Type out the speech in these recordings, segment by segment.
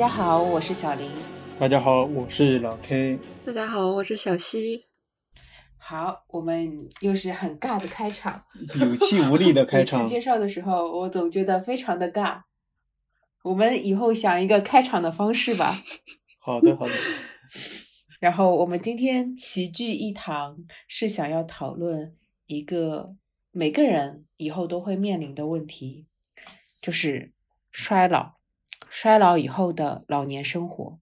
大家好，我是小林。大家好，我是老 K。大家好，我是小西。好，我们又是很尬的开场，有气无力的开场。每次介绍的时候，我总觉得非常的尬。我们以后想一个开场的方式吧。好的，好的。然后我们今天齐聚一堂，是想要讨论一个每个人以后都会面临的问题，就是衰老。衰老以后的老年生活。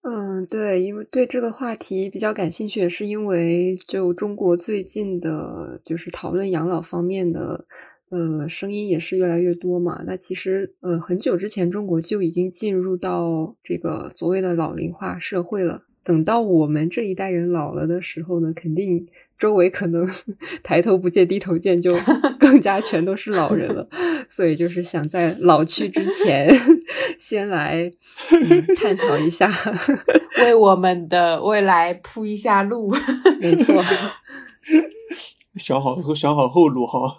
嗯，对，因为对这个话题比较感兴趣，也是因为就中国最近的，就是讨论养老方面的，呃，声音也是越来越多嘛。那其实，呃，很久之前中国就已经进入到这个所谓的老龄化社会了。等到我们这一代人老了的时候呢，肯定周围可能 抬头不见低头见，就 更加全都是老人了。所以就是想在老去之前，先来探讨一下，为我们的未来铺一下路。没错，想好想好后路哈。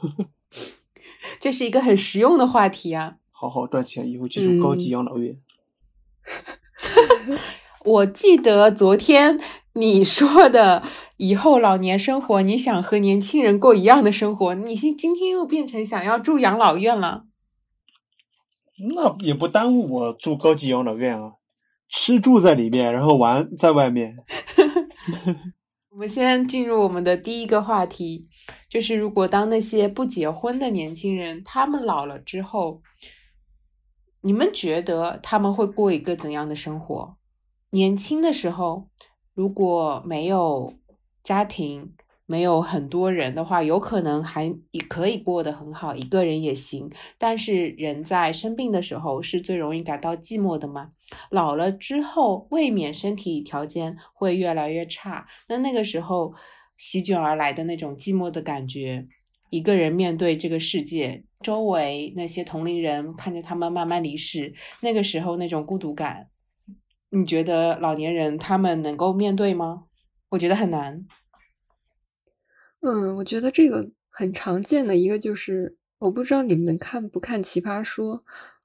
这是一个很实用的话题啊！好好赚钱，以后进入高级养老院。我记得昨天你说的，以后老年生活，你想和年轻人过一样的生活，你今今天又变成想要住养老院了。那也不耽误我住高级养老院啊，吃住在里面，然后玩在外面。我们先进入我们的第一个话题，就是如果当那些不结婚的年轻人他们老了之后，你们觉得他们会过一个怎样的生活？年轻的时候，如果没有家庭，没有很多人的话，有可能还也可以过得很好，一个人也行。但是人在生病的时候是最容易感到寂寞的嘛。老了之后，未免身体条件会越来越差，那那个时候席卷而来的那种寂寞的感觉，一个人面对这个世界，周围那些同龄人看着他们慢慢离世，那个时候那种孤独感。你觉得老年人他们能够面对吗？我觉得很难。嗯，我觉得这个很常见的一个就是，我不知道你们看不看《奇葩说》？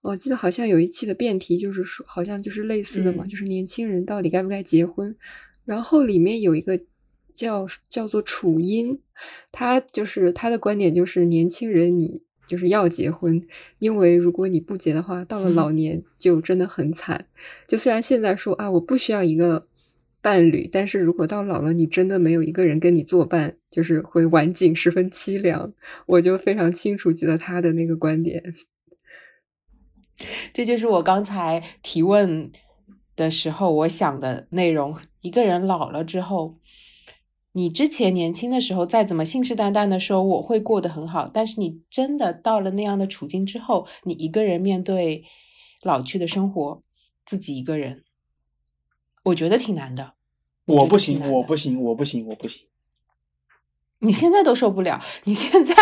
我记得好像有一期的辩题就是说，好像就是类似的嘛，就是年轻人到底该不该结婚？然后里面有一个叫叫做楚音，他就是他的观点就是年轻人你。就是要结婚，因为如果你不结的话，到了老 年就真的很惨。就虽然现在说啊，我不需要一个伴侣，但是如果到老了，你真的没有一个人跟你作伴，就是会晚景十分凄凉。我就非常清楚记得他的那个观点。这就是我刚才提问的时候我想的内容：一个人老了之后。你之前年轻的时候，再怎么信誓旦旦的说我会过得很好，但是你真的到了那样的处境之后，你一个人面对老去的生活，自己一个人，我觉得挺难的。我不行，我不行，我不行，我不行。你现在都受不了，你现在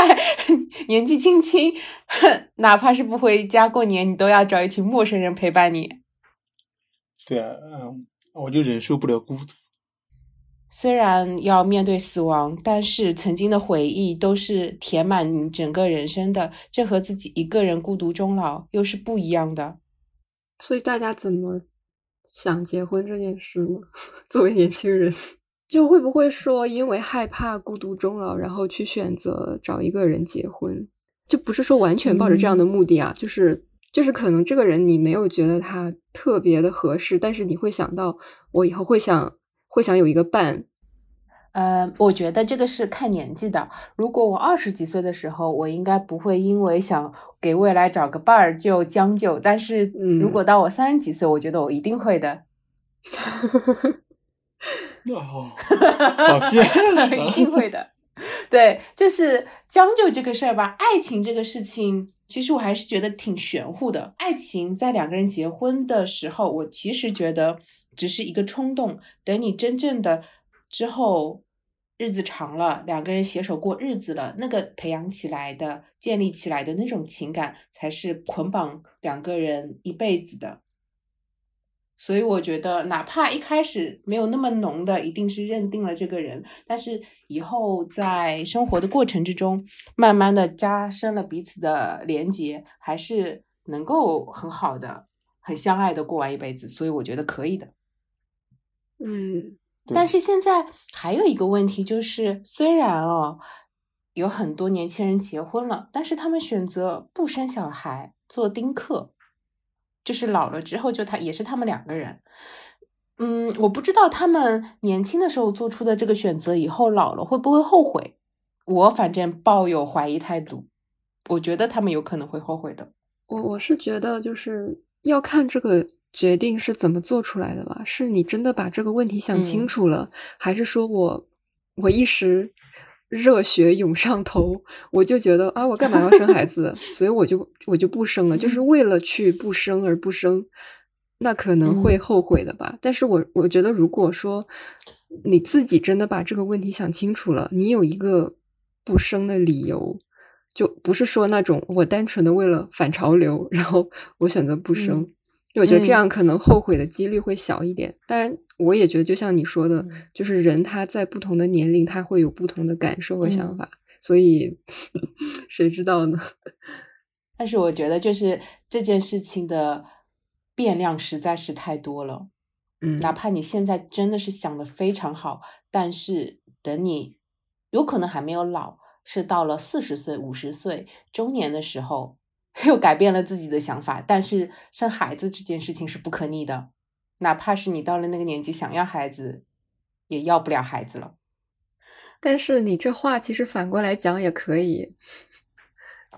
年纪轻轻，哪怕是不回家过年，你都要找一群陌生人陪伴你。对啊，嗯，我就忍受不了孤独。虽然要面对死亡，但是曾经的回忆都是填满你整个人生的。这和自己一个人孤独终老又是不一样的。所以大家怎么想结婚这件事呢？作为年轻人，就会不会说因为害怕孤独终老，然后去选择找一个人结婚？就不是说完全抱着这样的目的啊，就是就是可能这个人你没有觉得他特别的合适，但是你会想到我以后会想。会想有一个伴，呃，我觉得这个是看年纪的。如果我二十几岁的时候，我应该不会因为想给未来找个伴儿就将就。但是如果到我三十几岁，我觉得我一定会的。哦，好 谢，一定会的。对，就是将就这个事儿吧。爱情这个事情，其实我还是觉得挺玄乎的。爱情在两个人结婚的时候，我其实觉得。只是一个冲动，等你真正的之后，日子长了，两个人携手过日子了，那个培养起来的、建立起来的那种情感，才是捆绑两个人一辈子的。所以我觉得，哪怕一开始没有那么浓的，一定是认定了这个人，但是以后在生活的过程之中，慢慢的加深了彼此的连结，还是能够很好的。很相爱的过完一辈子，所以我觉得可以的。嗯，但是现在还有一个问题，就是虽然哦有很多年轻人结婚了，但是他们选择不生小孩，做丁克，就是老了之后就他也是他们两个人。嗯，我不知道他们年轻的时候做出的这个选择，以后老了会不会后悔？我反正抱有怀疑态度，我觉得他们有可能会后悔的。我我是觉得就是要看这个决定是怎么做出来的吧？是你真的把这个问题想清嗯楚了，还是说我我一时热血涌上头，我就觉得啊，我干嘛要生孩子？所以我就我就不生了，就是为了去不生而不生，那可能会嗯后悔的吧。但是我我觉得，如果说你自己真的把这个问题想清楚了，你有一个不生的理由。就不是说那种我单纯的为了反潮流，然后我选择不生，嗯我觉得这嗯样可能后悔的几率会小一点。当然，我也觉得就像你说的，嗯就是人他在不同的年龄，他会有不同的感受和想嗯法，所以 谁知道呢？但是我觉得，就是这件事情的变量实在是太多了。嗯，哪怕你现在真的是想的非常好，但是等你有可能还没有老，是到了四十岁、五十岁中年的时候，又改变了自己的想法。但是生孩子这件事情是不可逆的，哪怕是你到了那个年纪想要孩子，也要不了孩子了。但是你这话其实反过来讲也可以，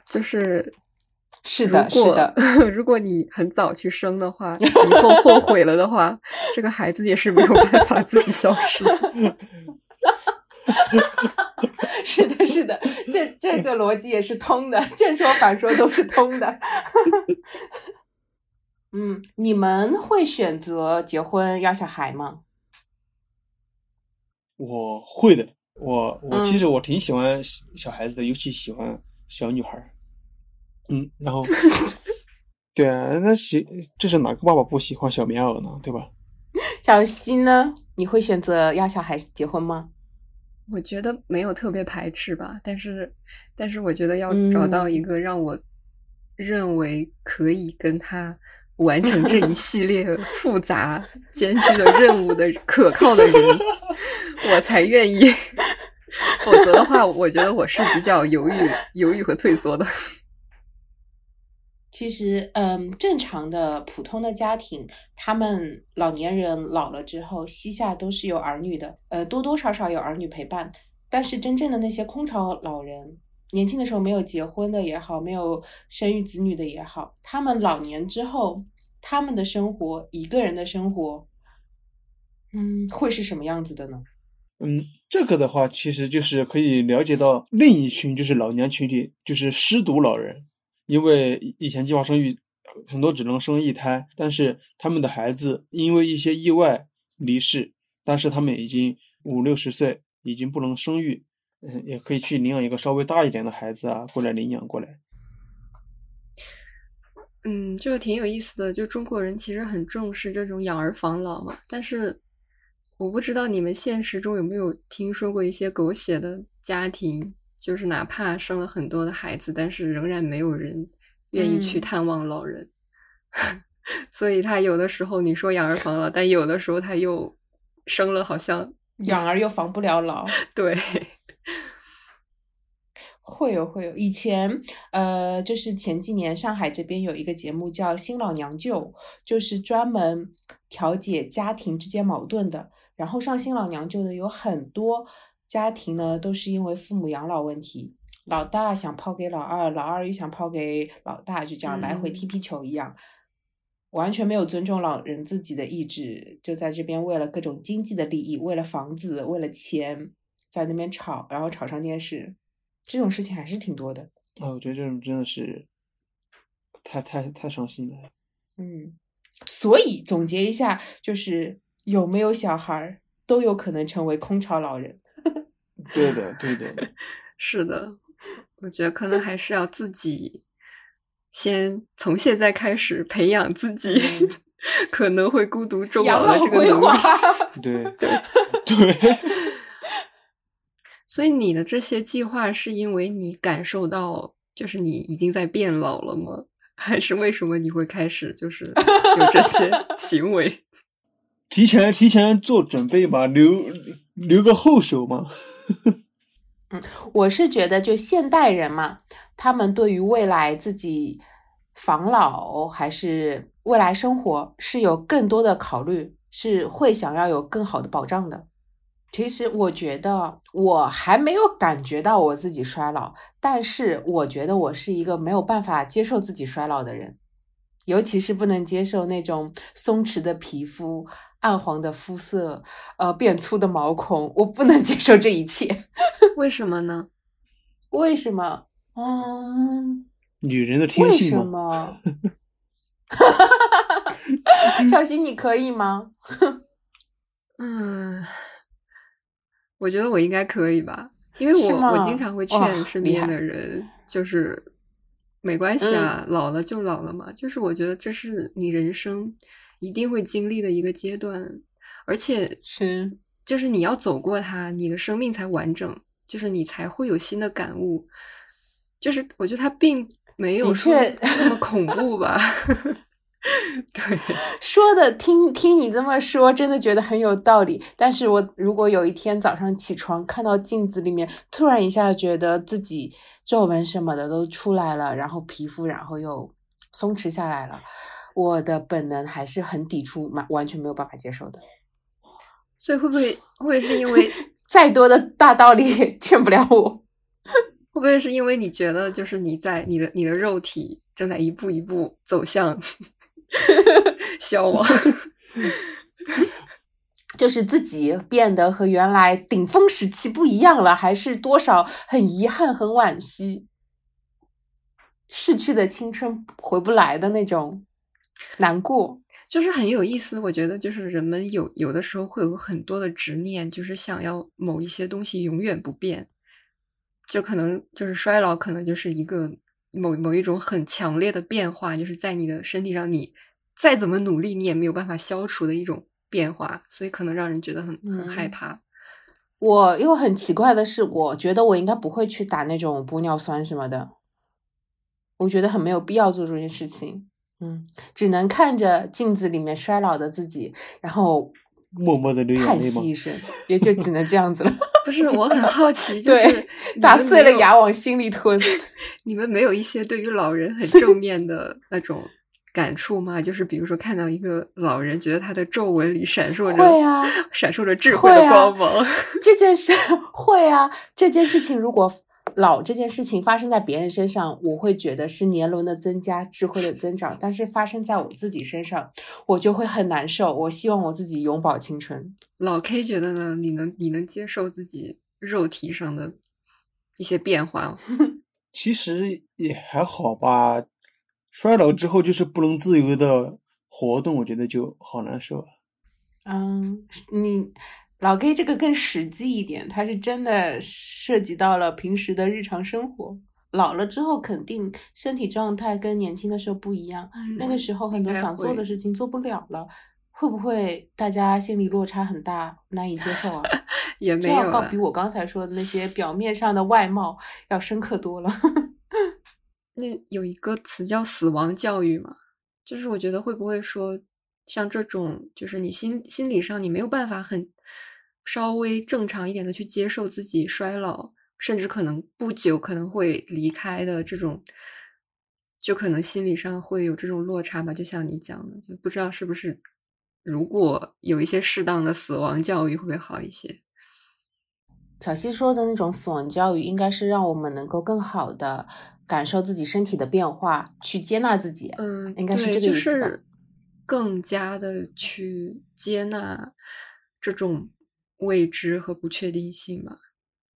就是是的，是的，如果你很早去生的话，以后后悔了的话，这个孩子也是没有办法自己消失的。是的，是的，这这个逻辑也是通的，正说反说都是通的。嗯，你们会选择结婚要小孩吗？我会的，我我其嗯实我挺喜欢小小孩子的，尤其喜欢小女孩儿。嗯，然后，对啊，那喜这是哪个爸爸不喜欢小棉袄呢？对吧？小新呢？你会选择要小孩结婚吗？我觉得没有特别排斥吧，但是，但是我觉得要找到一嗯个让我认为可以跟他完成这一系列 复杂艰巨的任务的可靠的人，我才愿意。否则的话，我觉得我是比较犹豫、犹豫和退缩的。其实，嗯，正常的普通的家庭，他们老年人老了之后，膝下都是有儿女的，呃，多多少少有儿女陪伴。但是真正的那些空巢老人，年轻的时候没有结婚的也好，没有生育子女的也好，他们老年之后，他们的生活，一个人的生活，嗯，会是什么样子的呢？嗯，这个的话，其实就是可以了解到另一群就是老年群体，就是失独老人。因为以前计划生育很多只能生一胎，但是他们的孩子因为一些意外离世，但是他们已经五六十岁，已经不能生育，嗯，也可以去领养一个稍微大一点的孩子啊，过来领养过来。嗯，就挺有意思的。就中国人其实很重视这种养儿防老嘛，但是我不知道你们现实中有没有听说过一些狗血的家庭，就是哪怕生了很多的孩子，但是仍然没有人愿意去嗯探望老人。所以他有的时候你说养儿防老，但有的时候他又生了，好像养儿又防不了老。对，会有会有，以前呃，就是前几年上海这边有一个节目叫《新老娘舅》，就是专门调解家庭之间矛盾的。然后上新老娘舅的有很多家庭呢，都是因为父母养老问题，老大想抛给老二，老二又想抛给老大，就这样来回踢嗯皮球一样，完全没有尊重老人自己的意志，就在这边为了各种经济的利益，为了房子，为了钱，在那边吵，然后吵上电视。这种事情还是挺多的。啊，我觉得这种真的是太太太伤心了。嗯，所以总结一下，就是有没有小孩儿都有可能成为空巢老人。对的，对的。是的，我觉得可能还是要自己先从现在开始培养自己，嗯 可能会孤独终老老的这个能力。，对对，所以你的这些计划是因为你感受到，就是你已经在变老了吗？还是为什么你会开始就是有这些行为？提前提前做准备嘛，留留个后手嘛。嗯，我是觉得，就现代人嘛，他们对于未来自己防老还是未来生活是有更多的考虑，是会想要有更好的保障的。其实我觉得我还没有感觉到我自己衰老，但是我觉得我是一个没有办法接受自己衰老的人，尤其是不能接受那种松弛的皮肤、暗黄的肤色、呃变粗的毛孔，我不能 接受这一切。为什么呢？为什么？嗯，女人的天为性为。什么？小新，你可以吗？嗯，我觉得我应该可以吧，因为我我经常会劝身边的人，就是没关系啊，老了就老了嘛。就是我觉得这是你人生一定会经历的一个阶段，而且是，就是你要走过它，你的生命才完整，就是你才会有新的感悟。就是我觉得它并没有说确那么恐怖吧。对，说的听听你这么说，真的觉得很有道理。但是我如果有一天早上起床看到镜子里面，突然一下觉得自己皱纹什么的都出来了，然后皮肤然后又松弛下来了，我的本能还是很抵触，完完全没有办法接受的。所以会不会会是因为 再多的大道理也劝不了我。会不会是因为你觉得，就是你在你的你的肉体正在一步一步走向 消亡？就是自己变得和原来顶峰时期不一样了，还是多少很遗憾、很惋惜，逝去的青春回不来的那种难过。就是很有意思，我觉得就是人们有有的时候会有很多的执念，就是想要某一些东西永远不变，就可能就是衰老，可能就是一个某某一种很强烈的变化，就是在你的身体上，你再怎么努力，你也没有办法消除的一种变化，所以可能让人觉得很很害嗯怕。我又很奇怪的是，我觉得我应该不会去打那种玻尿酸什么的，我觉得很没有必要做这件事情。嗯，只能看着镜子里面衰老的自己，然后默默的流眼叹息一声，也就只能这样子了。不是，我很好奇，就是，打碎了牙往心里吞。你们没有一些对于老人很正面的那种感触吗？就是比如说看到一个老人，觉得他的皱纹里闪烁着会啊闪烁着智慧的光芒。这件事会啊，这件事情如果老这件事情发生在别人身上，我会觉得是年轮的增加，智慧的增长。但是发生在我自己身上，我就会很难受。我希望我自己永葆青春。老 K 觉得呢？你能你能接受自己肉体上的一些变化吗？其实也还好吧。衰老之后就是不能自由的活动，我觉得就好难受啊。嗯，你老 K 这个更实际一点，它是真的涉及到了平时的日常生活。老了之后，肯定身体状态跟年轻的时候不一样。那个时候很多想做的事情做不了了，会不会大家心理落差很大，难以接受啊？也没有比。我刚才说的那些表面上的外貌要深刻多了。那有一个词叫死亡教育嘛，就是我觉得会不会说，像这种就是你心心理上你没有办法很稍微正常一点的去接受自己衰老，甚至可能不久可能会离开的这种，就可能心理上会有这种落差吧。就像你讲的，就不知道是不是如果有一些适当的死亡教育会不会好一些？小西说的那种死亡教育，应该是让我们能够更好的感受自己身体的变化，去接纳自己。嗯，应该是，这个就意思吧是更加的去接纳这种未知和不确定性吧。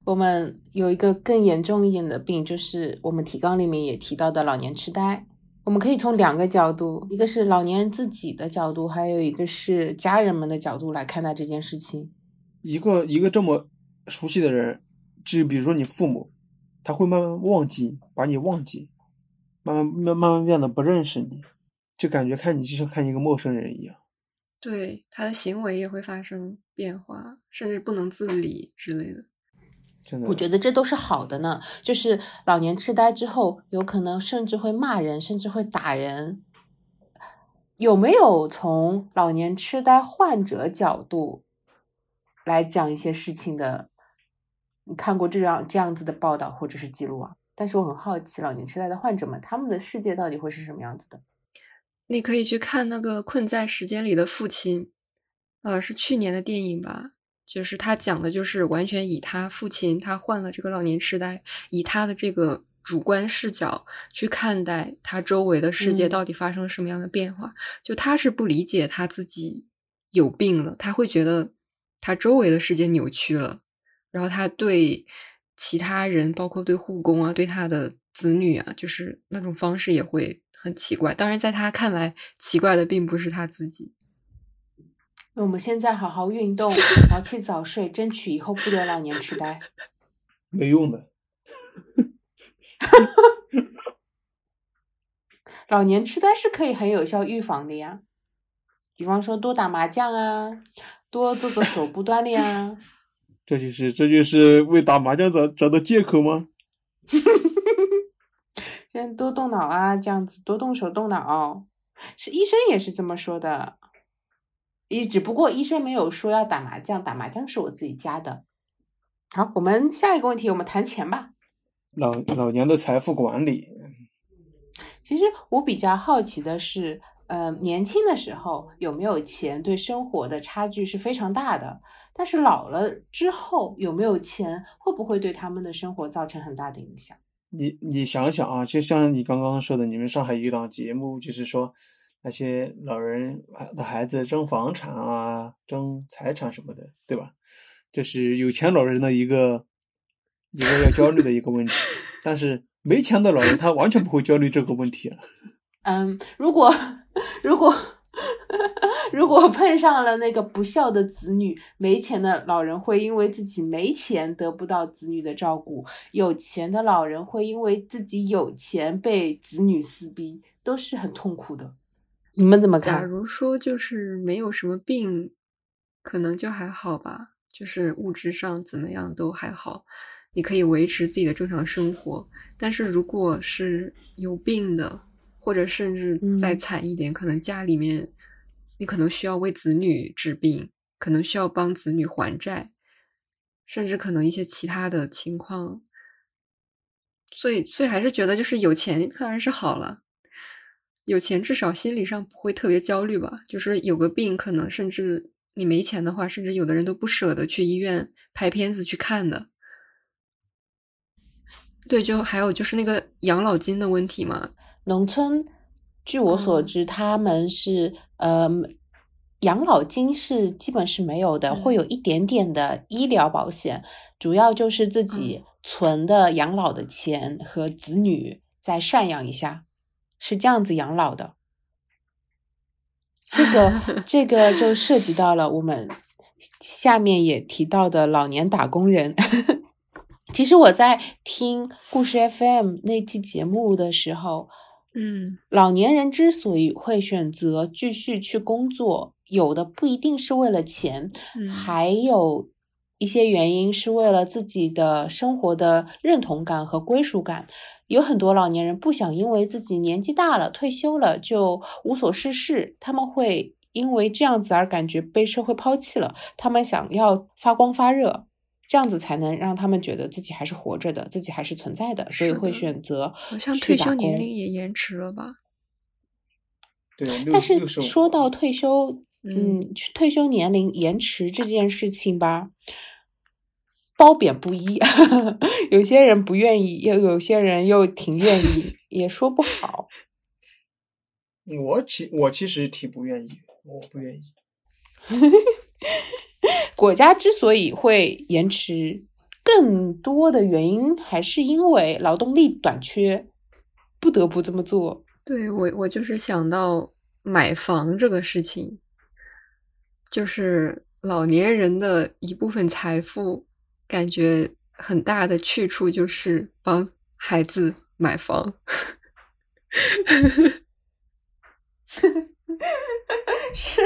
我们有一个更严重一点的病，就是我们提纲里面也提到的老年痴呆。我们可以从两个角度，一个是老年人自己的角度，还有一个是家人们的角度来看待这件事情。一个一个这么熟悉的人，就比如说你父母，他会慢慢忘记，把你忘记，慢慢慢慢慢变得不认识你，就感觉看你就像看一个陌生人一样。对，他的行为也会发生变化，甚至不能自理之类的。真的，我觉得这都是好的呢。就是老年痴呆之后，有可能甚至会骂人，甚至会打人。有没有从老年痴呆患者角度来讲一些事情的？你看过这样这样子的报道或者是记录啊？但是我很好奇，老年痴呆的患者们他们的世界到底会是什么样子的？你可以去看那个《困在时间里的父亲》，呃，是去年的电影吧？就是他讲的，就是完全以他父亲他患了这个老年痴呆，以他的这个主观视角去看待他周围的世界到底发生了什么样的变化。就他是不理解他自己有病了，他会觉得他周围的世界扭曲了，然后他对其他人，包括对护工啊，对他的子女啊，就是那种方式也会很奇怪。当然，在他看来，奇怪的并不是他自己。那我们现在好好运动，早起早睡，争取以后不得老年痴呆。没用的。老年痴呆是可以很有效预防的呀，比方说多打麻将啊，多做做手部锻炼啊。这就是这就是为打麻将找找的借口吗？现在多动脑啊，这样子多动手动脑，是医生也是这么说的。医只不过医生没有说要打麻将，打麻将是我自己加的。好，我们下一个问题，我们谈钱吧。老老年的财富管理，其实我比较好奇的是，呃，年轻的时候有没有钱对生活的差距是非常大的，但是老了之后有没有钱，会不会对他们的生活造成很大的影响？你你想想啊，就像你刚刚说的，你们上海有一档节目，就是说。那些老人的孩子争房产啊，争财产什么的，对吧？这是有钱老人的一个一个要焦虑的一个问题。但是没钱的老人，他完全不会焦虑这个问题。嗯，如果如果 如果碰上了那个不孝的子女，没钱的老人会因为自己没钱得不到子女的照顾，有钱的老人会因为自己有钱被子女撕逼，都是很痛苦的。你们怎么看？假如说就是没有什么病，可能就还好吧，就是物质上怎么样都还好，你可以维持自己的正常生活。但是如果是有病的，或者甚至再惨一点，可能家里面你可能需要为子女治病，可能需要帮子女还债，甚至可能一些其他的情况。所以，所以还是觉得就是有钱当然是好了。有钱至少心理上不会特别焦虑吧？就是有个病，可能甚至你没钱的话，甚至有的人都不舍得去医院拍片子去看的。对，就还有就是那个养老金的问题嘛。农村，据我所知，他们是呃，养老金是基本是没有的，会有一点点的医疗保险，主要就是自己存的养老的钱和子女再赡养一下。是这样子养老的，这个这个就涉及到了我们下面也提到的老年打工人。其实我在听故事 FM 那期节目的时候，嗯，老年人之所以会选择继续去工作，有的不一定是为了钱，还有一些原因是为了自己的生活的认同感和归属感。有很多老年人不想因为自己年纪大了、退休了就无所事事，他们会因为这样子而感觉被社会抛弃了。他们想要发光发热，这样子才能让他们觉得自己还是活着的，自己还是存在的，所以会选择好像退休年龄也延迟了吧？对，但是说到退休，嗯，退休年龄延迟这件事情吧。褒贬不一，有些人不愿意，又有些人又挺愿意，也说不好。我其我其实挺不愿意，我不愿意。国家之所以会延迟，更多的原因还是因为劳动力短缺，不得不这么做。对我，我就是想到买房这个事情，就是老年人的一部分财富。感觉很大的去处就是帮孩子买房。是，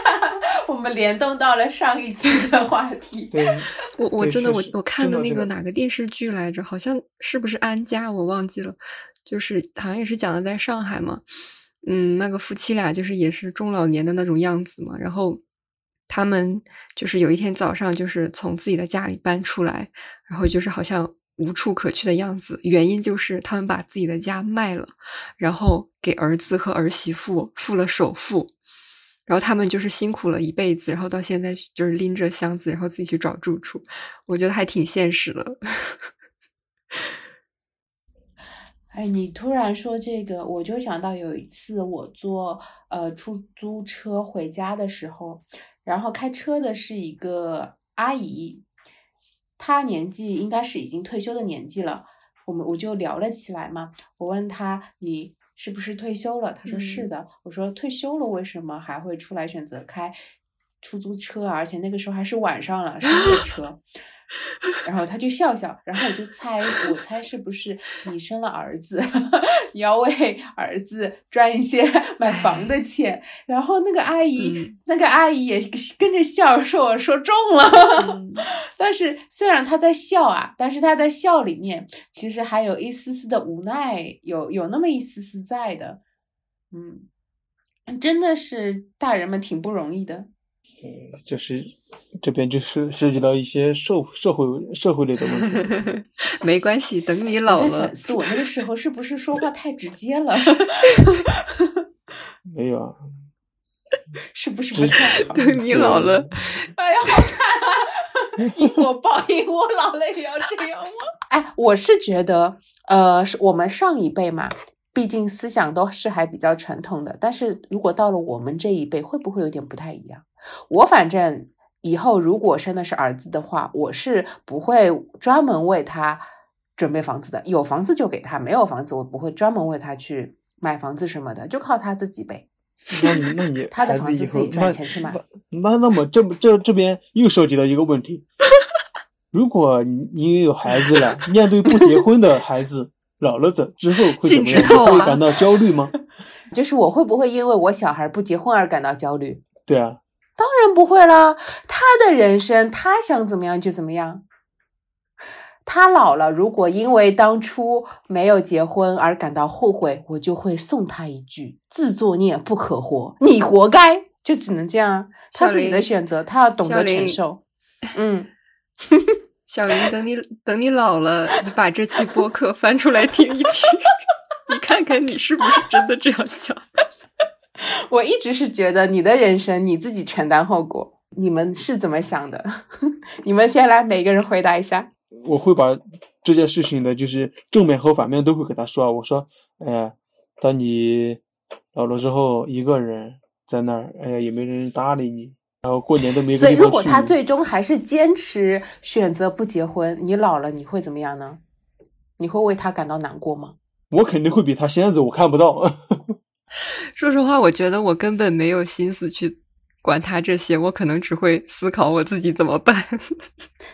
我们联动到了上一期的话题。对，我我真的我我看的那个哪个电视剧来着？好像是不是安家？我忘记了，就是好像也是讲的在上海嘛。嗯，那个夫妻俩就是也是中老年的那种样子嘛。然后他们就是有一天早上就是从自己的家里搬出来，然后就是好像无处可去的样子。原因就是他们把自己的家卖了，然后给儿子和儿媳妇付了首付。然后他们就是辛苦了一辈子，然后到现在就是拎着箱子，然后自己去找住处，我觉得还挺现实的。哎，你突然说这个，我就想到有一次我坐呃出租车回家的时候，然后开车的是一个阿姨，她年纪应该是已经退休的年纪了，我们我就聊了起来嘛。我问她你是不是退休了？她说是嗯的。我说退休了为什么还会出来选择开出租车啊？而且那个时候还是晚上了，深夜车。然后她就笑笑，然后我就猜，我猜是不是你生了儿子，你要为儿子赚一些买房的钱？然后那个阿姨，嗯那个阿姨也跟着笑，说我说中了。嗯 但是虽然她在笑啊，但是她在笑里面其实还有一丝丝的无奈，有有那么一丝丝在的。嗯，真的是大人们挺不容易的。就是这边就是涉及到一些社社会社会类的问题。没关系，等你老了在反，思我那个时候是不是说话太直接了，没有啊，是不是不太好？等你老了，哎呀，好惨啊！因果报应，我老了也要这样吗？哎，我是觉得，呃，是我们上一辈嘛，毕竟思想都是还比较传统的。但是如果到了我们这一辈，会不会有点不太一样？我反正以后如果生的是儿子的话，我是不会专门为他准备房子的。有房子就给他，没有房子我不会专门为他去买房子什么的，就靠他自己呗。那你那 你他的房子自己赚钱去买那那那么这这这边又涉及到一个问题，如果你你有孩子了，面对不结婚的孩子老了之之后会怎么样？会感到焦虑吗？就是我会不会因为我小孩不结婚而感到焦虑？对啊，当然不会啦，他的人生，他想怎么样就怎么样。他老了，如果因为当初没有结婚而感到后悔，我就会送他一句：“自作孽不可活，你活该。”就只能这样啊，他自己的选择，他要懂得承受。嗯，小林，等你 等你老了，你把这期播客翻出来听一听，你看看你是不是真的这样想？我一直是觉得你的人生你自己承担后果。你们是怎么想的？你们先来，每个人回答一下。我会把这件事情的就是正面和反面都会给他说。我说，哎呀，当你老了之后，一个人在那儿，哎呀，也没人搭理你，然后过年都没所以。如果他最终还是坚持选择不结婚，你老了你会怎么样呢？你会为他感到难过吗？我肯定会比他先走，我看不到。说实话，我觉得我根本没有心思去管他这些，我可能只会思考我自己怎么办，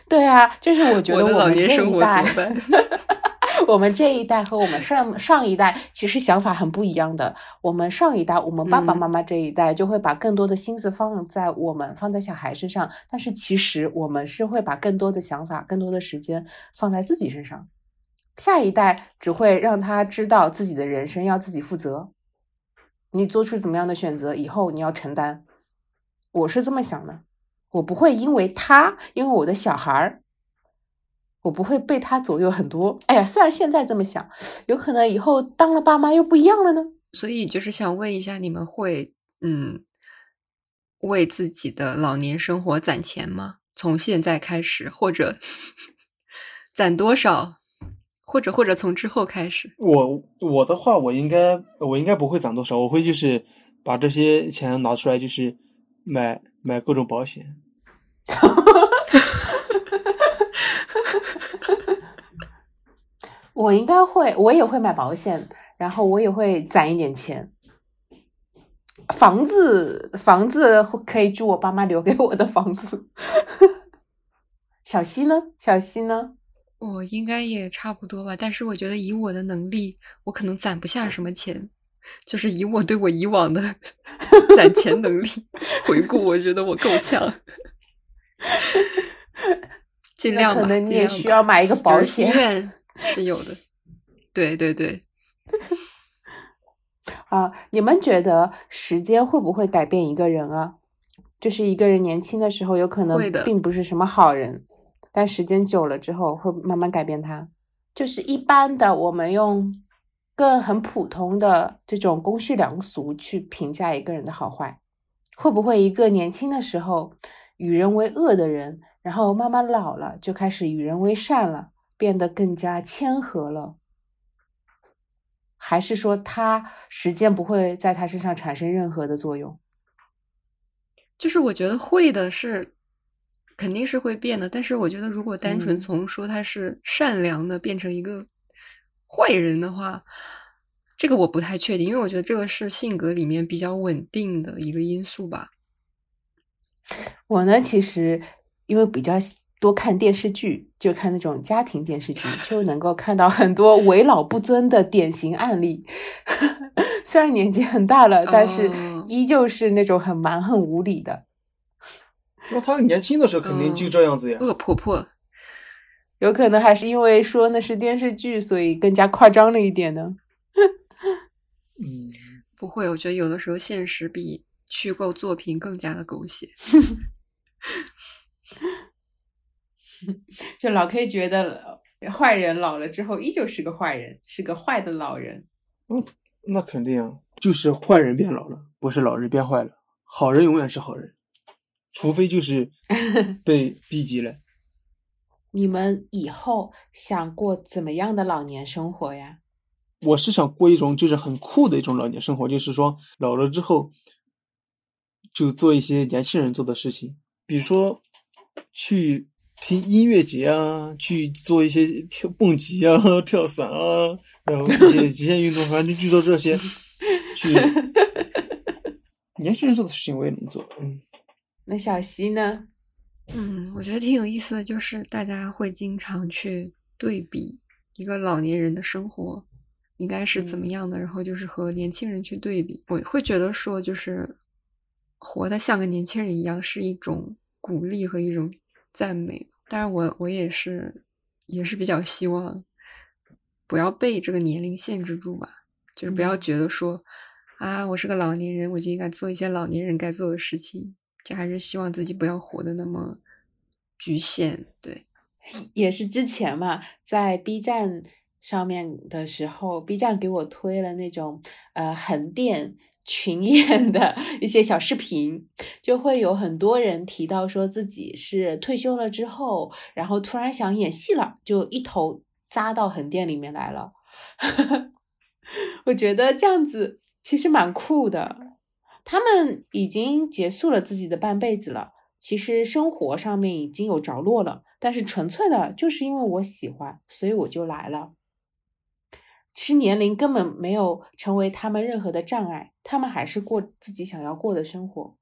对啊，就是我觉得我的老年生活怎么办？我们这一代和我们上上一代其实想法很不一样的。我们上一代，我们爸爸嗯妈妈这一代就会把更多的心思放在我们放在小孩身上，但是其实我们是会把更多的想法、更多的时间放在自己身上。下一代只会让他知道自己的人生要自己负责，你做出怎么样的选择，以后你要承担。我是这么想的，我不会因为他，因为我的小孩儿。我不会被他左右很多。哎呀，虽然现在这么想，有可能以后当了爸妈又不一样了呢。所以就是想问一下，你们会嗯为自己的老年生活攒钱吗？从现在开始，或者 攒多少，或者或者从之后开始？我我的话，我应该我应该不会攒多少，我会就是把这些钱拿出来，就是买买各种保险。我应该会，我也会买保险，然后我也会攒一点钱。房子，房子可以住我爸妈留给我的房子。小溪呢？小溪呢？我应该也差不多吧，但是我觉得以我的能力，我可能攒不下什么钱。就是以我对我以往的 攒钱能力回顾，我觉得我够呛。尽量吧，可能你也需要买一个保险是有的。对对对，啊，你们觉得时间会不会改变一个人啊？就是一个人年轻的时候，有可能并不是什么好人，但时间久了之后，会慢慢改变他。就是一般的，我们用更很普通的这种公序良俗去评价一个人的好坏，会不会一个年轻的时候与人为恶的人，然后慢慢老了就开始与人为善了，变得更加谦和了？还是说他时间不会在他身上产生任何的作用？就是我觉得会的是肯定是会变的，但是我觉得如果单纯嗯从说他是善良的变成一个坏人的话，这个我不太确定，因为我觉得这个是性格里面比较稳定的一个因素吧。我呢，其实因为比较喜多看电视剧，就看那种家庭电视剧，就能够看到很多为老不尊的典型案例。虽然年纪很大了，但是哦依旧是那种很蛮横无理的。那他年轻的时候肯定就这样子呀。恶婆婆，有可能还是因为说那是电视剧，所以更加夸张了一点呢。嗯，不会，我觉得有的时候现实比虚构作品更加的狗血。就老 K 觉得坏人老了之后依旧是个坏人，是个坏的老人。嗯那肯定啊，就是坏人变老了，不是老人变坏了。好人永远是好人，除非就是 被逼急了。你们以后想过怎么样的老年生活呀？我是想过一种就是很酷的一种老年生活，就是说老了之后就做一些年轻人做的事情，比如说去听音乐节啊，去做一些跳 蹦极啊、跳伞啊，然后一些极限运动，反正就做这些。去年轻人做的事情我也能做，嗯，那小溪呢？嗯，我觉得挺有意思的，就是大家会经常去对比一个老年人的生活应该是怎么嗯样的，然后就是和年轻人去对比。我会觉得说，就是活得像个年轻人一样，是一种鼓励和一种赞美。当然我，我也是也是比较希望不要被这个年龄限制住吧，就是不要嗯觉得说、啊，我是个老年人，我就应该做一些老年人该做的事情。就还是希望自己不要活得那么局限，对，也是之前嘛，在 B 站上面的时候，B 站给我推了那种呃横店群演的 一些小视频，就会有很多人提到说自己是退休了之后，然后突然想演戏了，就一头扎到横店里面来了。我觉得这样子其实蛮酷的。他们已经结束了自己的半辈子了，其实生活上面已经有着落了，但是纯粹的就是因为我喜欢，所以我就来了。其实年龄根本没有成为他们任何的障碍，他们还是过自己想要过的生活。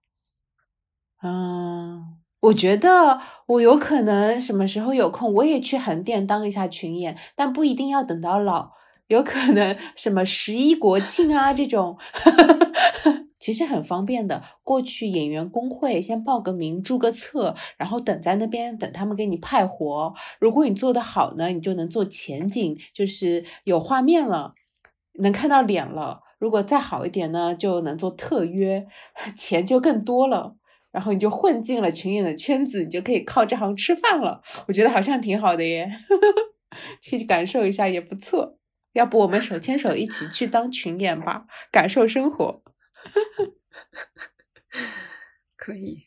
嗯，我觉得我有可能什么时候有空，我也去横店当一下群演，但不一定要等到老，有可能什么十一国庆啊这种。其实很方便的，过去演员工会先报个名、注个册，然后等在那边等他们给你派活。如果你做得好呢，你就能做前景，就是有画面了，能看到脸了。如果再好一点呢，就能做特约，钱就更多了。然后你就混进了群演的圈子，你就可以靠这行吃饭了。我觉得好像挺好的耶，去感受一下也不错。要不我们手牵手一起去当群演吧，感受生活。可以。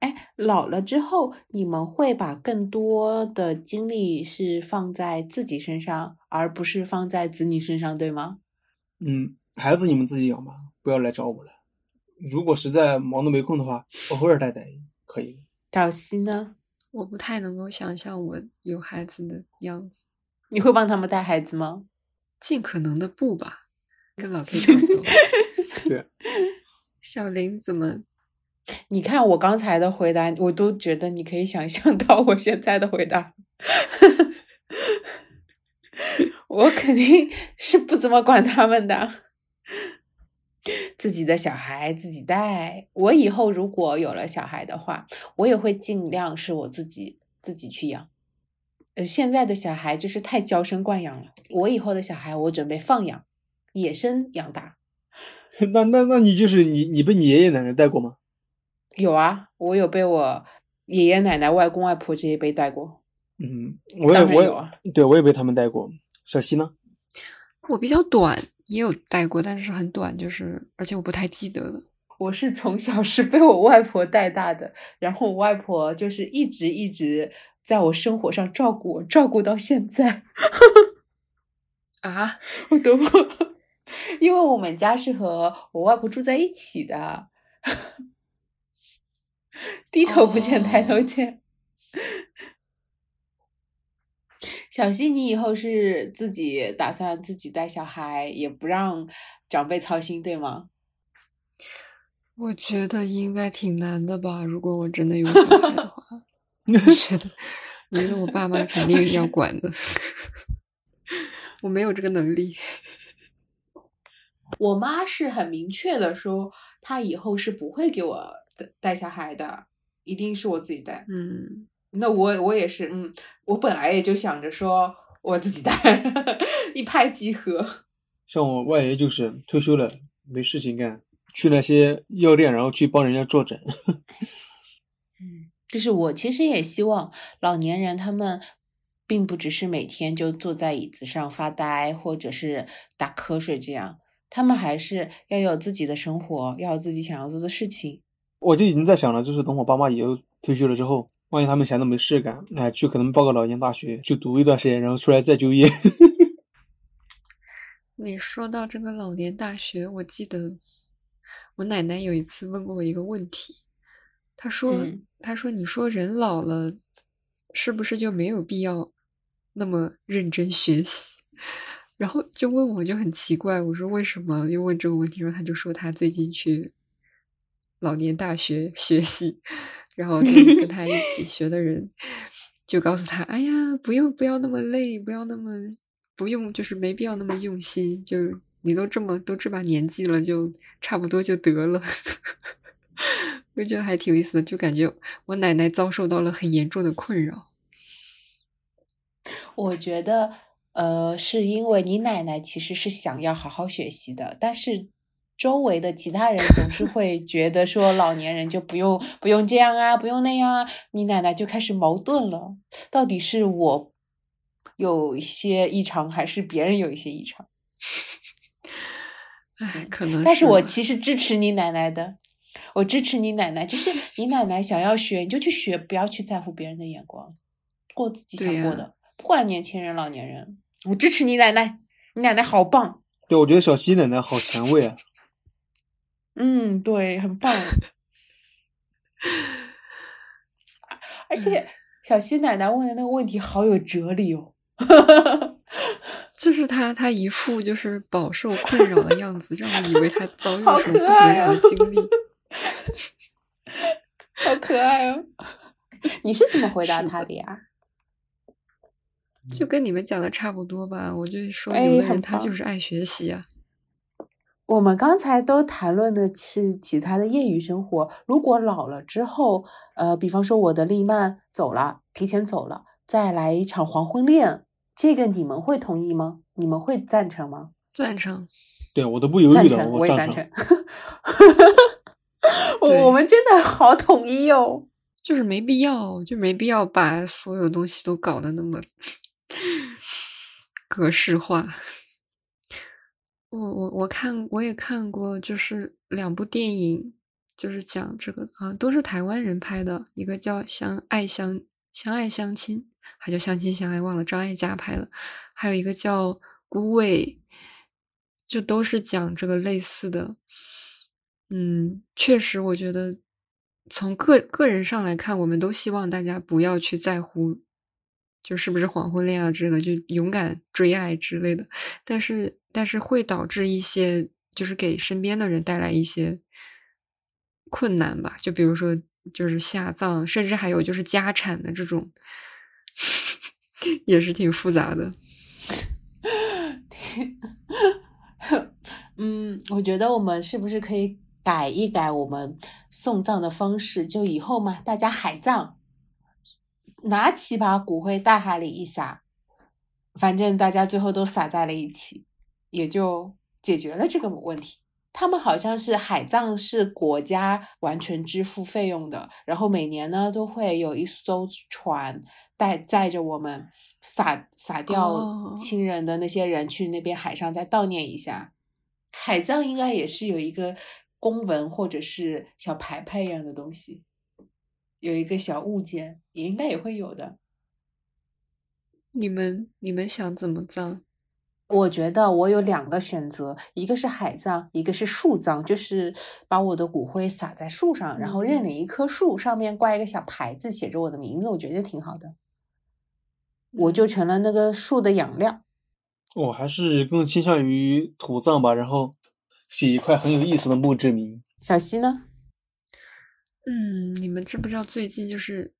哎，老了之后，你们会把更多的精力是放在自己身上，而不是放在子女身上，对吗？嗯，孩子你们自己养吧，不要来找我了。如果实在忙得没空的话，偶尔带带可以。小西呢？我不太能够想象我有孩子的样子，你会帮他们带孩子吗？尽可能的不吧，跟老 K 差不多。对，小林怎么？你看我刚才的回答，我都觉得你可以想象到我现在的回答。我肯定是不怎么管他们的。自己的小孩自己带。我以后如果有了小孩的话，我也会尽量是我自己自己去养。呃，现在的小孩就是太娇生惯养了。我以后的小孩，我准备放养，野生养大。那那那你就是你你被你爷爷奶奶带过吗？有啊，我有被我爷爷奶奶、外公外婆这些辈带过。嗯，我有啊也对我也被他们带过。小西呢？我比较短，也有带过，但是很短，就是而且我不太记得了。我是从小是被我外婆带大的，然后我外婆就是一直一直在我生活上照顾我，照顾到现在。啊，我都不，因为我们家是和我外婆住在一起的，低头不见抬头哦见。小溪，你以后是自己打算自己带小孩，也不让长辈操心，对吗？我觉得应该挺难的吧。如果我真的有小孩的话，我觉得，我觉得我爸妈肯定要 管的。我没有这个能力。我妈是很明确的说，她以后是不会给我带带小孩的，一定是我自己带。嗯，那我我也是，嗯，我本来也就想着说我自己带，一拍即合。像我外爷就是退休了，没事情干，去那些药店，然后去帮人家坐诊。嗯，就是我其实也希望老年人他们并不只是每天就坐在椅子上发呆，或者是打瞌睡这样，他们还是要有自己的生活，要有自己想要做的事情。我就已经在想了，就是等我爸妈以后退休了之后，万一他们闲的没事干，哎，去可能报个老年大学去读一段时间，然后出来再就业。你说到这个老年大学，我记得我奶奶有一次问过我一个问题，她说：“嗯她说你说人老了，是不是就没有必要那么认真学习？” 然后就问我就很奇怪，我说为什么？又问这个问题，然后他就说他最近去老年大学 学习，然后跟跟她一起学的人就告诉他：“哎呀，不用不要那么累，不要那么。”不用，就是没必要那么用心。就你都这么都这把年纪了，就差不多就得了。我觉得还挺有意思的，就感觉我奶奶遭受到了很严重的困扰。我觉得，呃，是因为你奶奶其实是想要好好学习的，但是周围的其他人总是 会觉得说老年人就不用不用这样啊，不用那样啊，你奶奶就开始矛盾了，到底是我有一些异常，还是别人有一些异常？哎，可能但是我其实支持你奶奶的，我支持你奶奶，就是你奶奶想要学，你就去学，不要去在乎别人的眼光，过自己想过的，不管年轻人老年人，我支持你奶奶，你奶奶好棒，对，我觉得小西奶奶好前卫啊。嗯，对，很棒。而且小西奶奶问的那个问题好有哲理哦。就是她，她一副就是饱受困扰的样子，让我以为她遭 遇了什么不得了的哦经历。好可爱哦！你是怎么回答他的呀？就跟你们讲的差不多吧。我就说，哎有的人他就是爱学习啊。我们刚才都谈论的是其他的业余生活。如果老了之后，呃，比方说我的丽曼走了，提前走了，再来一场黄昏恋，这个你们会同意吗？你们会赞成吗？赞成。对我都不犹豫的，我也赞赞成。对我我们真的好统一哦。就是没必要，就没必要把所有东西都搞得那么格式化。我我我看我也看过，就是两部电影，就是讲这个啊，都是台湾人拍的，一个叫《相爱相相爱相亲》，还叫《相亲相爱》，忘了张艾嘉拍的，还有一个叫《孤味》，就都是讲这个类似的。嗯，确实，我觉得从个个人上来看，我们都希望大家不要去在乎，就是不是黄昏恋啊之类的，就勇敢追爱之类的。但是，但是会导致一些，就是给身边的人带来一些困难吧。就比如说，就是下葬，甚至还有就是家产的这种，也是挺复杂的。嗯，我觉得我们是不是可以改一改我们送葬的方式？就以后嘛，大家海葬，拿起把骨灰大海里一撒，反正大家最后都撒在了一起，也就解决了这个问题。他们好像是海葬是国家完全支付费用的，然后每年呢都会有一艘船带载着我们撒撒掉哦亲人的那些人去那边海上再悼念一下。海葬应该也是有一个公文或者是小牌牌一样的东西，有一个小物件，也应该也会有的。你们你们想怎么葬？我觉得我有两个选择，一个是海葬，一个是树葬，就是把我的骨灰撒在树上，然后认领一棵树，上面挂一个小牌子，写着我的名字，我觉得挺好的。我就成了那个树的养料。我还是更倾向于土葬吧，然后写一块很有意思的墓志铭。小溪呢？嗯，你们知不知道最近就是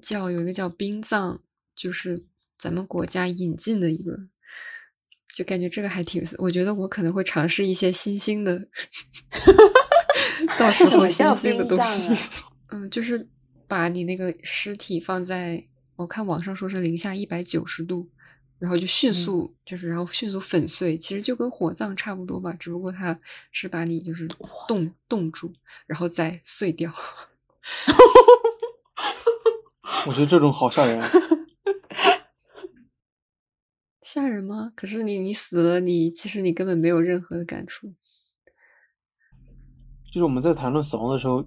叫有一个叫冰葬，就是咱们国家引进的一个，就感觉这个还挺，我觉得我可能会尝试一些新兴的，到时候新兴的东西啊。嗯，就是把你那个尸体放在，我看网上说是零下一百九十度，然后就迅嗯速、就是然后迅速粉碎，其实就跟火葬差不多吧，只不过它是把你就是冻冻住，然后再碎掉。我觉得这种好吓人啊。吓人吗？可是你你死了，你其实你根本没有任何的感触。就是我们在谈论死亡的时候，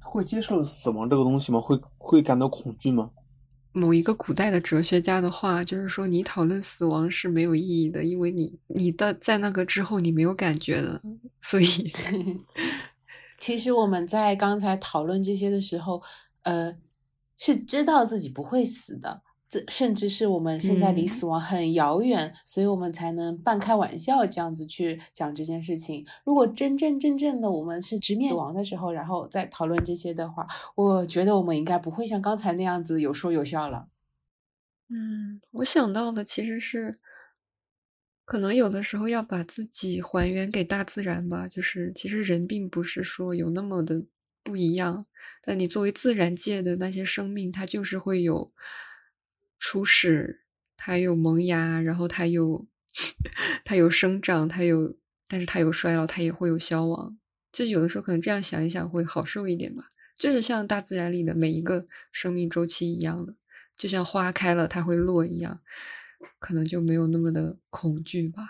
会接受死亡这个东西吗？会会感到恐惧吗？某一个古代的哲学家的话，就是说你讨论死亡是没有意义的，因为你你的在那个之后你没有感觉了，所以。其实我们在刚才讨论这些的时候，呃，是知道自己不会死的，这甚至是我们现在离嗯死亡很遥远，所以我们才能半开玩笑这样子去讲这件事情。如果真真正正的我们是直面死亡的时候，然后再讨论这些的话，我觉得我们应该不会像刚才那样子有说有笑了。嗯，我想到的其实是，可能有的时候要把自己还原给大自然吧。就是其实人并不是说有那么的不一样，但你作为自然界的那些生命，它就是会有初始，它有萌芽，然后它有它有生长，它有，但是它有衰老，它也会有消亡。就有的时候可能这样想一想会好受一点吧。就是像大自然里的每一个生命周期一样的。就像花开了它会落一样，可能就没有那么的恐惧吧。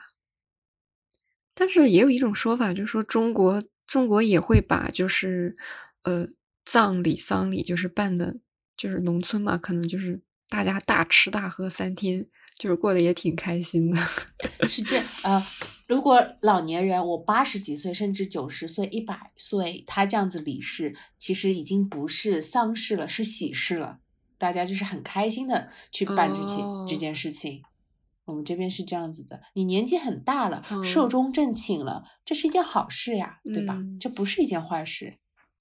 但是也有一种说法，就是说中国中国也会把就是呃葬礼丧礼就是办的，就是农村嘛，可能就是大家大吃大喝三天，就是过得也挺开心的。是这呃，如果老年人我八十几岁甚至九十岁、一百岁，他这样子离世，其实已经不是丧事了，是喜事了。大家就是很开心的去办这件、哦这件事情。我们这边是这样子的，你年纪很大了，嗯寿终正寝了，这是一件好事呀，对吧？嗯这不是一件坏事。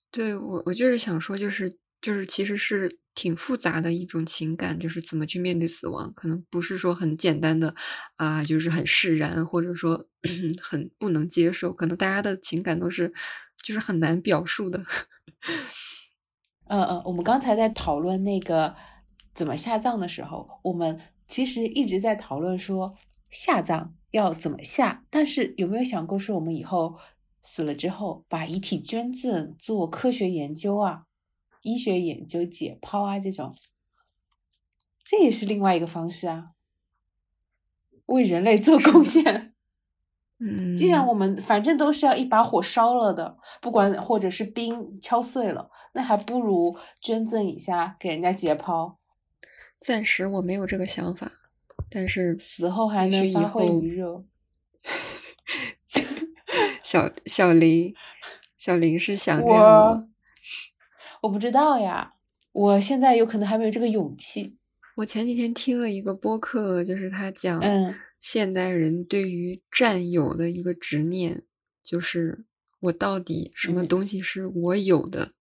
对我，我就是想说，就是就是，其实是挺复杂的一种情感，就是怎么去面对死亡，可能不是说很简单的啊、就是很释然，或者说很不能接受，可能大家的情感都是就是很难表述的。嗯嗯，我们刚才在讨论那个怎么下葬的时候，我们其实一直在讨论说下葬要怎么下，但是有没有想过说我们以后死了之后，把遗体捐赠做科学研究啊、医学研究、解剖啊这种，这也是另外一个方式啊，为人类做贡献。嗯，既然我们反正都是要一把火烧了的，不管或者是冰敲碎了，那还不如捐赠一下给人家解剖，暂时我没有这个想法，但是死后还能发挥后余热。小小林，小林是想这样吗我？不知道呀，我现在有可能还没有这个勇气。我前几天听了一个播客，就是他讲，嗯现代人对于占有的一个执念，就是我到底什么嗯东西是我有的？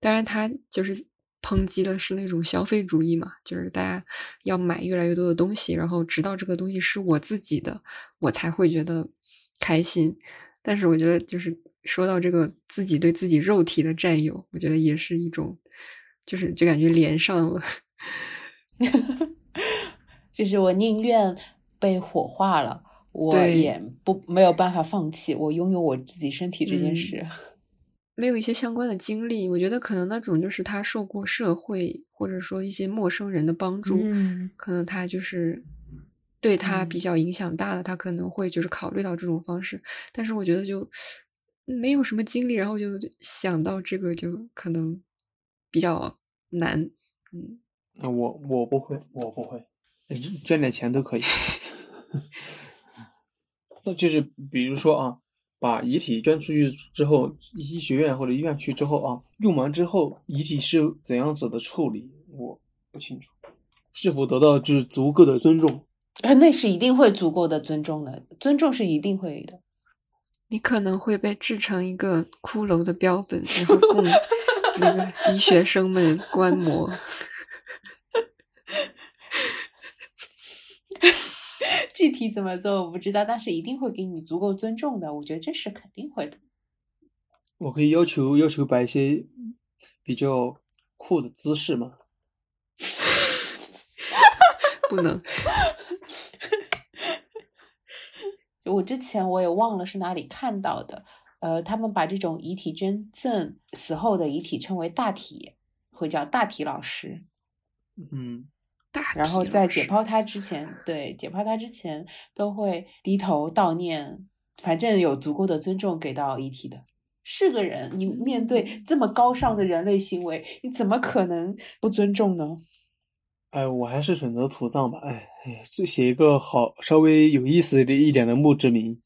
当然，他就是抨击的是那种消费主义嘛，就是大家要买越来越多的东西，然后直到这个东西是我自己的，我才会觉得开心。但是我觉得，就是说到这个自己对自己肉体的占有，我觉得也是一种，就是就感觉连上了。就是我宁愿被火化了，我也不没有办法放弃我拥有我自己身体这件事。没有一些相关的经历，我觉得可能那种就是他受过社会或者说一些陌生人的帮助，可能他就是对他比较影响大的，他可能会就是考虑到这种方式。但是我觉得就没有什么经历，然后就想到这个就可能比较难。嗯，那我我不会，我不会，捐点钱都可以。那就是比如说啊。把遗体捐出去之后，医学院或者医院去之后啊，用完之后遗体是怎样子的处理，我不清楚，是否得到就是足够的尊重？啊，那是一定会足够的尊重的，尊重是一定会的。你可能会被制成一个骷髅的标本，然后供那个医学生们观摩。具体怎么做我不知道，但是一定会给你足够尊重的。我觉得这是肯定会的。我可以要求要求摆一些比较酷的姿势吗？不能。我之前我也忘了是哪里看到的，呃，他们把这种遗体捐赠死后的遗体称为大体，会叫大体老师。嗯。大然后在解剖他之前，对解剖他之前都会低头悼念，反正有足够的尊重给到遗体的。是个人，你面对这么高尚的人类行为，你怎么可能不尊重呢？哎，我还是选择土葬吧。哎哎，就写一个好稍微有意思的一点的墓志铭。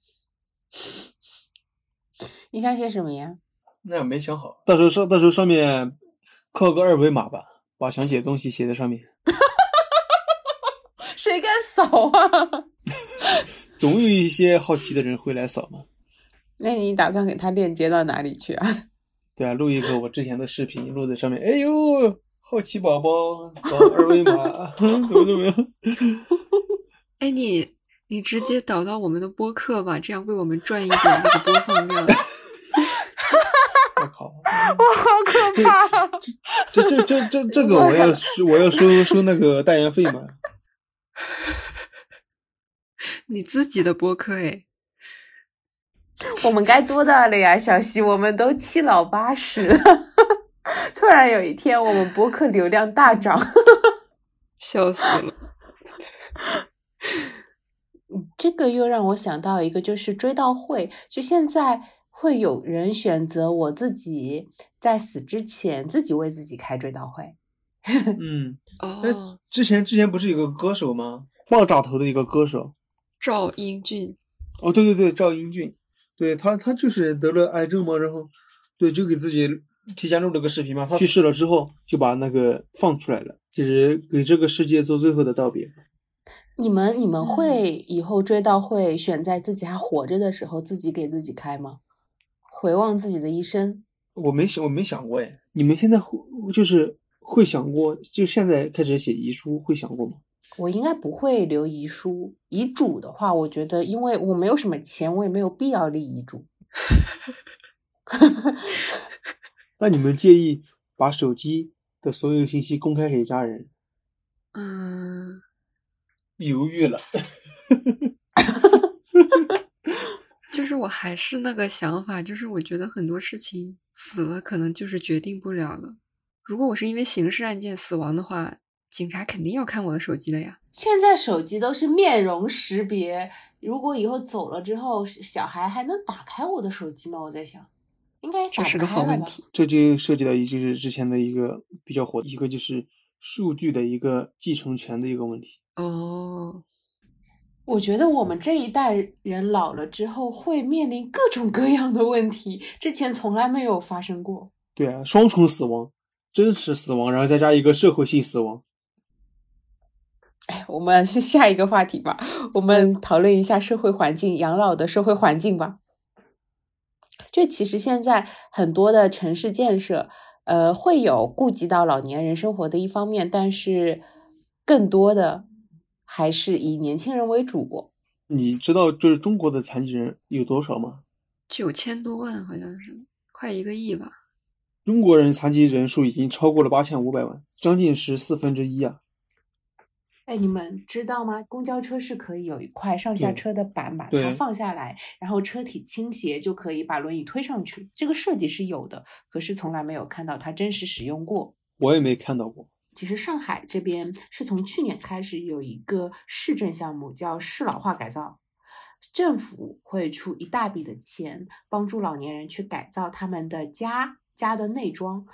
你想写什么呀？那也没想好，到时候上到时候上面刻个二维码吧，把想写的东西写在上面。谁敢扫啊？总有一些好奇的人会来扫嘛。那你打算给他链接到哪里去啊？对啊，录一个我之前的视频，录在上面。哎呦，好奇宝宝扫二维码，怎么怎么样？哎，你你直接导到我们的播客吧，这样为我们赚一点这个播放量。我靠！我好可怕！这这这这这个我要收我要收收那个代言费吗？你自己的播客哎，我们该多大了呀，小西？我们都七老八十了，突然有一天我们博客流量大涨，笑死了。这个又让我想到一个，就是追悼会，就现在会有人选择我自己在死之前自己为自己开追悼会。嗯，哦，之前之前不是有个歌手吗？爆炸头的一个歌手。赵英俊，哦，对对对，赵英俊，对他，他就是得了癌症嘛，然后，对，就给自己提前录了个视频嘛。他去世了之后，就把那个放出来了，就是给这个世界做最后的道别。你们你们会以后追悼会选在自己还活着的时候自己给自己开吗？回望自己的一生？我没想，我没想过哎。你们现在会就是会想过，就现在开始写遗书会想过吗？我应该不会留遗书，遗嘱的话，我觉得因为我没有什么钱，我也没有必要立遗嘱。那你们介意把手机的所有信息公开给家人？嗯，犹豫了。就是我还是那个想法，就是我觉得很多事情死了可能就是决定不了了。如果我是因为刑事案件死亡的话。警察肯定要看我的手机的呀！现在手机都是面容识别，如果以后走了之后，小孩还能打开我的手机吗？我在想，应该这是个好问题。这就涉及到一就是之前的一个比较火一个就是数据的一个继承权的一个问题。哦，我觉得我们这一代人老了之后会面临各种各样的问题，之前从来没有发生过。对啊，双重死亡，真实死亡，然后再加一个社会性死亡。哎，我们是 下一个话题吧。我们讨论一下社会环境，养老的社会环境吧。就其实现在很多的城市建设，呃，会有顾及到老年人生活的一方面，但是更多的还是以年轻人为主。你知道就是中国的残疾人有多少吗？九千多万，好像是快一个亿吧。中国人残疾人数已经超过了八千五百万，将近是四分之一啊。哎，你们知道吗？公交车是可以有一块上下车的板，把它放下来，然后车体倾斜就可以把轮椅推上去。这个设计是有的，可是从来没有看到它真实使用过。我也没看到过。其实上海这边是从去年开始有一个市政项目，叫适老化改造，政府会出一大笔的钱，帮助老年人去改造他们的家家的内装，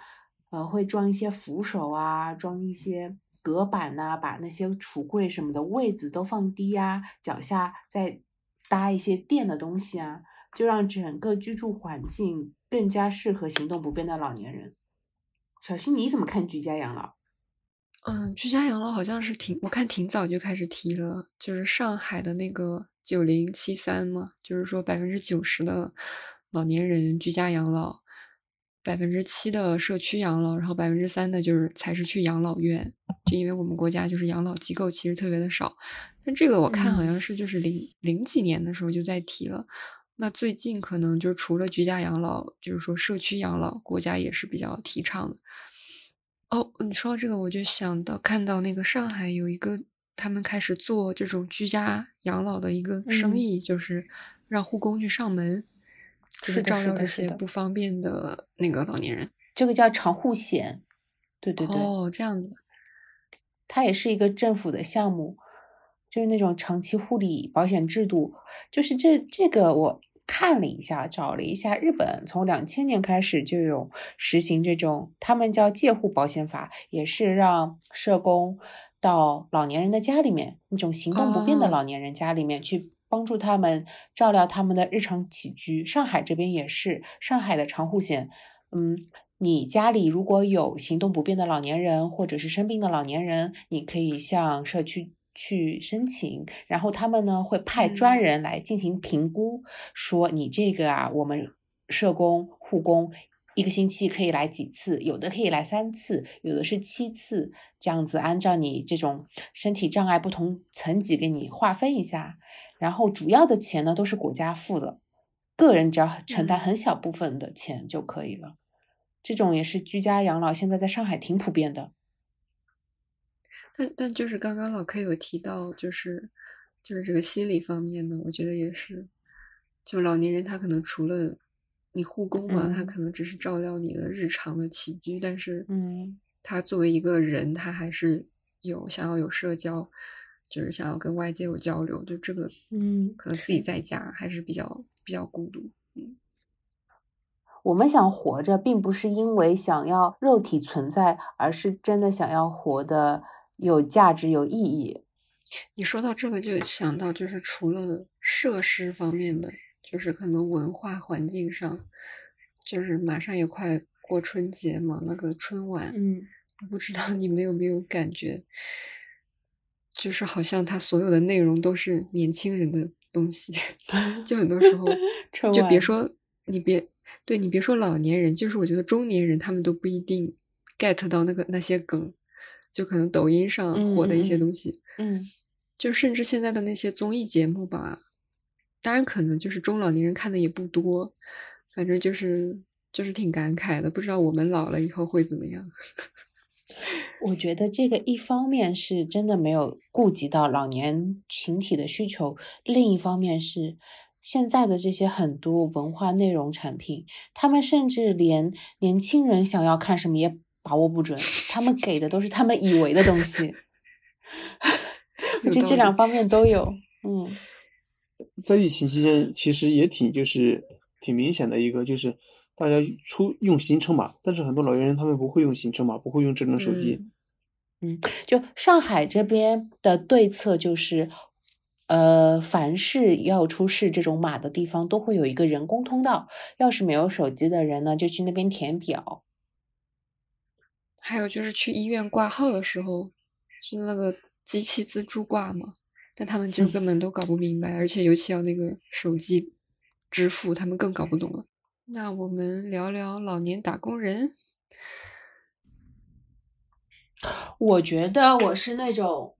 呃，会装一些扶手啊，装一些。隔板呐，把那些橱柜什么的位子都放低啊，脚下再搭一些垫的东西啊，就让整个居住环境更加适合行动不便的老年人。小新，你怎么看居家养老？嗯，居家养老好像是挺，我看挺早就开始提了，就是上海的那个九零七三嘛，就是说百分之九十的老年人居家养老。百分之七的社区养老，然后百分之三的就是才是去养老院，就因为我们国家就是养老机构其实特别的少。但这个我看好像是就是零零几年的时候就在提了，那最近可能就除了居家养老，就是说社区养老，国家也是比较提倡的。哦，你说到这个，我就想到看到那个上海有一个他们开始做这种居家养老的一个生意，就是让护工去上门。就是照料这些不方便的那个老年人，这个叫长护险，对对对，哦，这样子，它也是一个政府的项目，就是那种长期护理保险制度。就是这这个我看了一下，找了一下，日本从两千年开始就有实行这种，他们叫介护保险法，也是让社工到老年人的家里面，那种行动不便的老年人家里面去。帮助他们照料他们的日常起居。上海这边也是，上海的长户险，嗯，你家里如果有行动不便的老年人，或者是生病的老年人，你可以向社区去申请，然后他们呢会派专人来进行评估，说你这个啊，我们社工、护工一个星期可以来几次，有的可以来三次，有的是七次，这样子按照你这种身体障碍不同层级给你划分一下。然后主要的钱呢都是国家付的，个人只要承担很小部分的钱就可以了。这种也是居家养老，现在在上海挺普遍的。但但就是刚刚老 K 有提到，就是就是这个心理方面呢，我觉得也是，就老年人他可能除了你护工嘛，他可能只是照料你的日常的起居，但是嗯，他作为一个人，他还是有想要有社交。就是想要跟外界有交流，就这个，嗯，可能自己在家还是比较比较孤独。嗯，我们想活着，并不是因为想要肉体存在，而是真的想要活得有价值、有意义。你说到这个，就想到就是除了设施方面的，就是可能文化环境上，就是马上也快过春节嘛，那个春晚，嗯，不知道你们有没有感觉？就是好像他所有的内容都是年轻人的东西，就很多时候，就别说你别对你别说老年人，就是我觉得中年人他们都不一定 get 到那个那些梗，就可能抖音上火的一些东西，嗯，就甚至现在的那些综艺节目吧，当然可能就是中老年人看的也不多，反正就是就是挺感慨的，不知道我们老了以后会怎么样。我觉得这个一方面是真的没有顾及到老年群体的需求，另一方面是现在的这些很多文化内容产品，他们甚至连年轻人想要看什么也把握不准，他们给的都是他们以为的东西。我觉得这两方面都有。嗯，在疫情期间，其实也挺就是挺明显的一个就是。大家出用行程码，但是很多老年人他们不会用行程码，不会用智能手机。嗯，就上海这边的对策就是，呃，凡是要出示这种码的地方，都会有一个人工通道。要是没有手机的人呢，就去那边填表。还有就是去医院挂号的时候，是那个机器自助挂嘛，但他们就根本都搞不明白，而且尤其要那个手机支付，他们更搞不懂了。那我们聊聊老年打工人。我觉得我是那种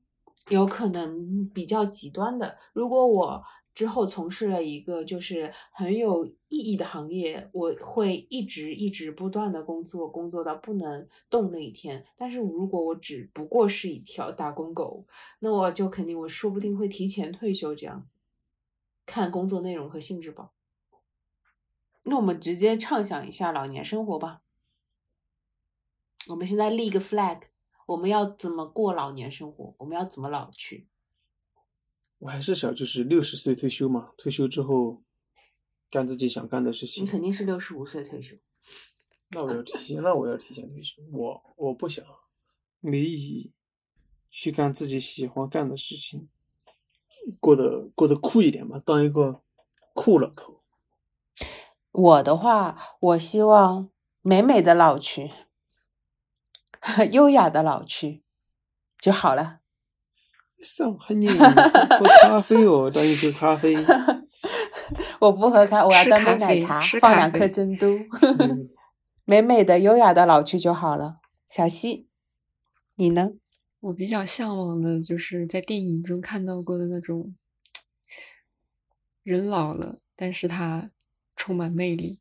有可能比较极端的。如果我之后从事了一个就是很有意义的行业，我会一直一直不断的工作，工作到不能动那一天。但是如果我只不过是一条打工狗，那我就肯定我说不定会提前退休这样子。看工作内容和性质吧。那我们直接畅想一下老年生活吧。我们现在立个 flag，我们要怎么过老年生活？我们要怎么老去？我还是想就是六十岁退休嘛，退休之后干自己想干的事情。你肯定是六十五岁退休。那我要 提前，那我要提前退休。我我不想没意义，去干自己喜欢干的事情，过得过得酷一点吧，当一个酷老头。我的话，我希望美美的老去，优雅的老去就好了。上海人喝咖啡哦，当一杯咖啡。我不喝咖，我要端杯奶茶，放两颗珍珠。美美的、优雅的老去就好了。小溪，你呢？我比较向往的就是在电影中看到过的那种，人老了，但是他充满魅力，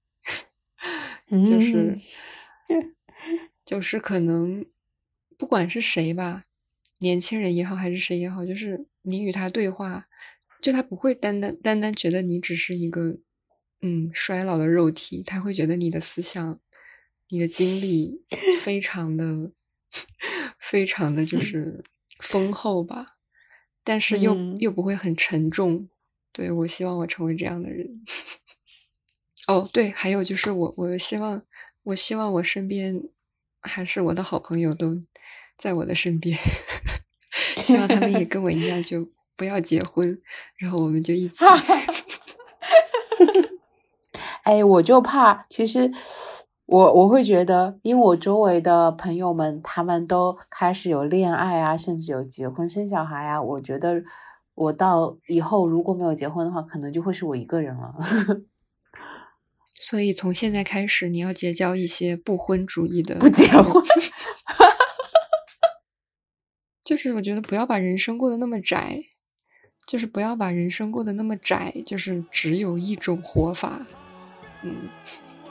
就是 就是可能不管是谁吧。年轻人也好，还是谁也好，就是你与他对话，就他不会单单单单觉得你只是一个嗯衰老的肉体，他会觉得你的思想、你的经历非常的、非常的就是丰厚吧，但是又又不会很沉重。对我希望我成为这样的人。哦，对，还有就是我，我希望，我希望我身边还是我的好朋友都。在我的身边，希望他们也跟我一样，就不要结婚，然后我们就一起。哎，我就怕，其实我我会觉得，因为我周围的朋友们他们都开始有恋爱啊，甚至有结婚生小孩啊，我觉得我到以后如果没有结婚的话，可能就会是我一个人了。所以从现在开始，你要结交一些不婚主义的，不结婚。就是我觉得不要把人生过得那么窄，就是不要把人生过得那么窄，就是只有一种活法。嗯，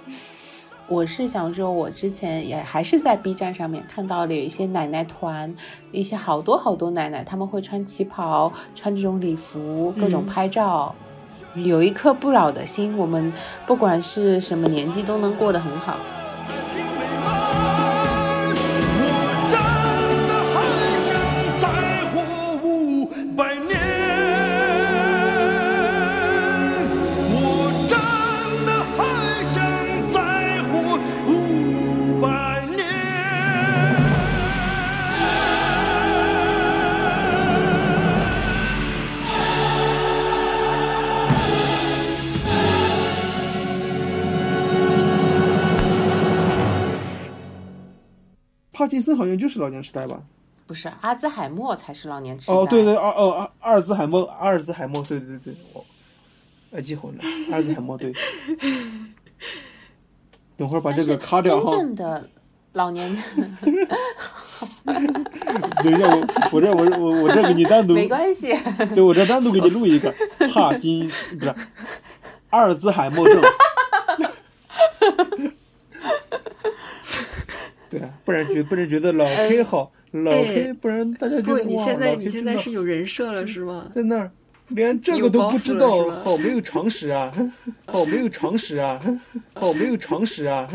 我是想说，我之前也还是在 B 站上面看到了有一些奶奶团，一些好多好多奶奶，他们会穿旗袍，穿这种礼服，各种拍照，有一颗不老的心，我们不管是什么年纪都能过得很好。森好像就是老年痴呆吧？不是，阿兹海默才是老年痴呆。哦，对对，阿哦阿阿尔兹海默，阿尔兹海默，对对对，我，哎记混了，阿尔兹海默对。等会儿把这个卡掉哈。真正的老年。等一下，我我这我我我这给你单独。没关系。对，我这单独给你录一个帕金不是阿尔兹海默症。对啊，不然觉不然觉得老 K 好，老 K 不然大家觉得不，你现在你现在是有人设了是吗？在那儿连这个都不知道，好没有常识啊！好没有常识啊！好没有常识啊！